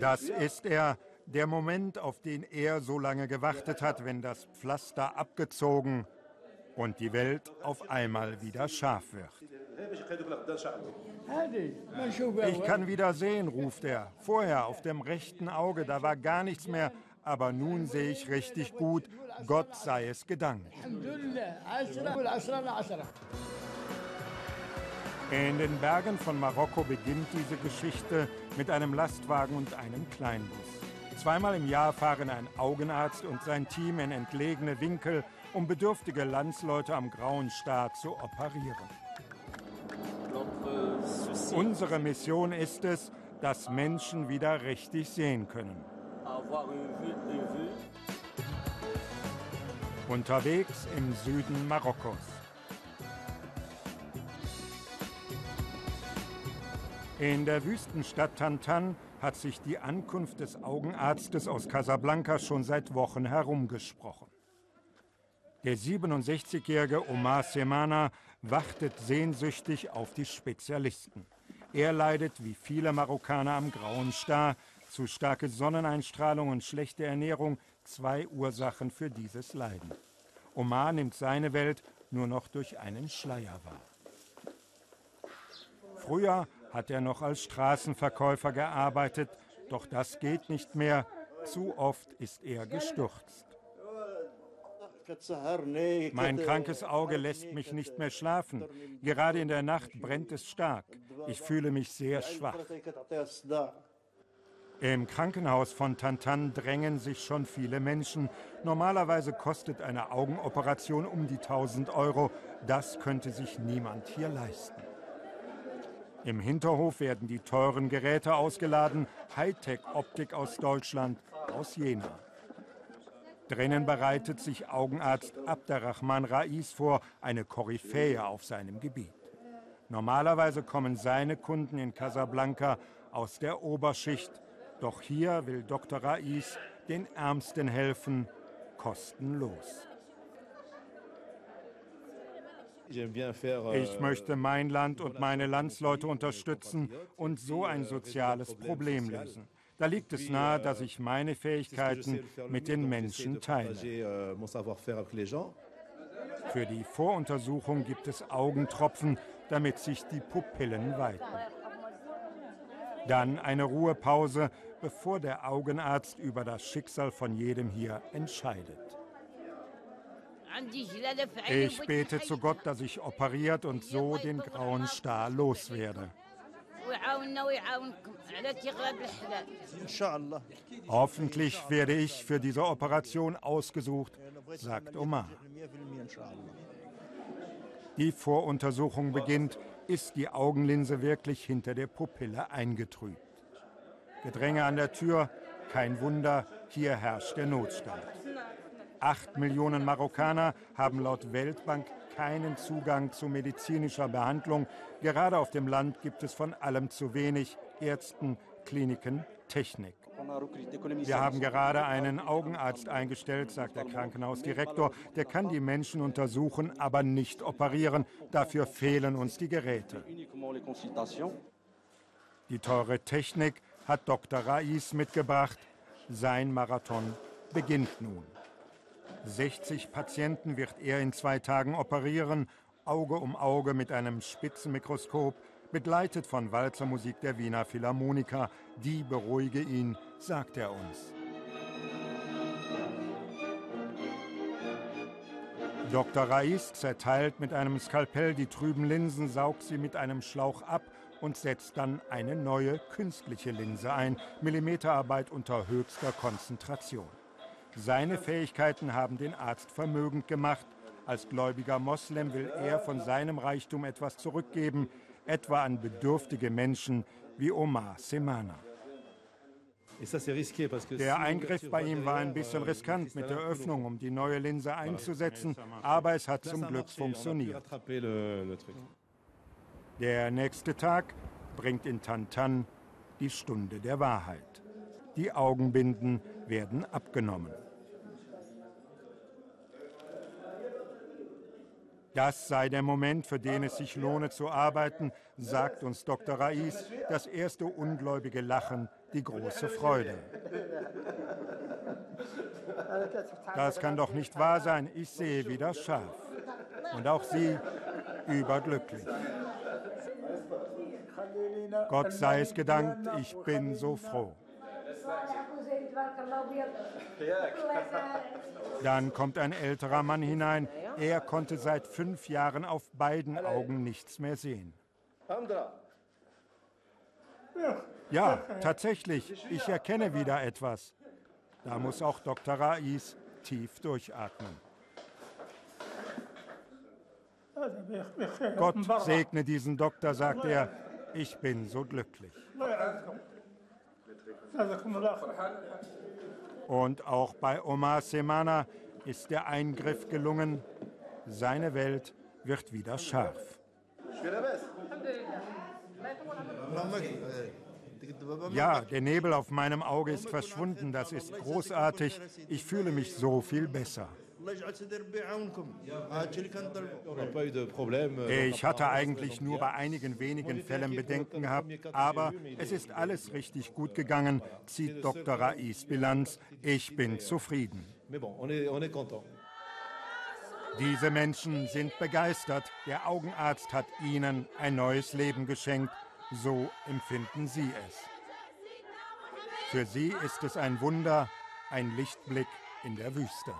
Das ist er, der Moment, auf den er so lange gewartet hat, wenn das Pflaster abgezogen und die Welt auf einmal wieder scharf wird. Ich kann wieder sehen, ruft er. Vorher auf dem rechten Auge, da war gar nichts mehr, aber nun sehe ich richtig gut. Gott sei es gedankt. In den Bergen von Marokko beginnt diese Geschichte mit einem Lastwagen und einem Kleinbus. Zweimal im Jahr fahren ein Augenarzt und sein Team in entlegene Winkel, um bedürftige Landsleute am Grauen Star zu operieren. Unsere Mission ist es, dass Menschen wieder richtig sehen können. Unterwegs im Süden Marokkos. In der Wüstenstadt Tantan hat sich die Ankunft des Augenarztes aus Casablanca schon seit Wochen herumgesprochen. Der 67-jährige Omar Semana wartet sehnsüchtig auf die Spezialisten. Er leidet wie viele Marokkaner am grauen Star. Zu starke Sonneneinstrahlung und schlechte Ernährung zwei Ursachen für dieses Leiden. Omar nimmt seine Welt nur noch durch einen Schleier wahr. Früher hat er noch als Straßenverkäufer gearbeitet, doch das geht nicht mehr. Zu oft ist er gestürzt. Mein krankes Auge lässt mich nicht mehr schlafen. Gerade in der Nacht brennt es stark. Ich fühle mich sehr schwach. Im Krankenhaus von Tantan drängen sich schon viele Menschen. Normalerweise kostet eine Augenoperation um die 1000 Euro. Das könnte sich niemand hier leisten. Im Hinterhof werden die teuren Geräte ausgeladen. Hightech-Optik aus Deutschland, aus Jena. Drinnen bereitet sich Augenarzt Abderrahman Rais vor, eine Koryphäe auf seinem Gebiet. Normalerweise kommen seine Kunden in Casablanca aus der Oberschicht. Doch hier will Dr. Rais den Ärmsten helfen, kostenlos. Ich möchte mein Land und meine Landsleute unterstützen und so ein soziales Problem lösen. Da liegt es nahe, dass ich meine Fähigkeiten mit den Menschen teile. Für die Voruntersuchung gibt es Augentropfen, damit sich die Pupillen weiten. Dann eine Ruhepause, bevor der Augenarzt über das Schicksal von jedem hier entscheidet. Ich bete zu Gott, dass ich operiert und so den grauen Star loswerde. Hoffentlich werde ich für diese Operation ausgesucht, sagt Omar. Die Voruntersuchung beginnt. Ist die Augenlinse wirklich hinter der Pupille eingetrübt? Gedränge an der Tür, kein Wunder, hier herrscht der Notstand. Acht Millionen Marokkaner haben laut Weltbank keinen Zugang zu medizinischer Behandlung. Gerade auf dem Land gibt es von allem zu wenig Ärzten, Kliniken, Technik. Wir haben gerade einen Augenarzt eingestellt, sagt der Krankenhausdirektor. Der kann die Menschen untersuchen, aber nicht operieren. Dafür fehlen uns die Geräte. Die teure Technik hat Dr. Rais mitgebracht. Sein Marathon beginnt nun. 60 Patienten wird er in zwei Tagen operieren, Auge um Auge mit einem Spitzenmikroskop, begleitet von Walzermusik der Wiener Philharmoniker. Die beruhige ihn, sagt er uns. Dr. Rais zerteilt mit einem Skalpell die trüben Linsen, saugt sie mit einem Schlauch ab und setzt dann eine neue künstliche Linse ein. Millimeterarbeit unter höchster Konzentration. Seine Fähigkeiten haben den Arzt vermögend gemacht. Als gläubiger Moslem will er von seinem Reichtum etwas zurückgeben, etwa an bedürftige Menschen wie Omar Semana. Der Eingriff bei ihm war ein bisschen riskant mit der Öffnung, um die neue Linse einzusetzen, aber es hat zum Glück funktioniert. Der nächste Tag bringt in Tantan die Stunde der Wahrheit. Die Augenbinden werden abgenommen. Das sei der Moment, für den es sich lohne zu arbeiten, sagt uns Dr. Rais, das erste ungläubige Lachen, die große Freude. Das kann doch nicht wahr sein, ich sehe wieder scharf. Und auch sie überglücklich. Gott sei es gedankt, ich bin so froh. Dann kommt ein älterer Mann hinein. Er konnte seit fünf Jahren auf beiden Augen nichts mehr sehen. Ja, tatsächlich, ich erkenne wieder etwas. Da muss auch Dr. Rais tief durchatmen. Gott segne diesen Doktor, sagt er. Ich bin so glücklich. Und auch bei Omar Semana ist der Eingriff gelungen. Seine Welt wird wieder scharf. Ja, der Nebel auf meinem Auge ist verschwunden. Das ist großartig. Ich fühle mich so viel besser. Ich hatte eigentlich nur bei einigen wenigen Fällen Bedenken gehabt, aber es ist alles richtig gut gegangen, zieht Dr. Rais Bilanz. Ich bin zufrieden. Diese Menschen sind begeistert. Der Augenarzt hat ihnen ein neues Leben geschenkt. So empfinden sie es. Für sie ist es ein Wunder, ein Lichtblick in der Wüste.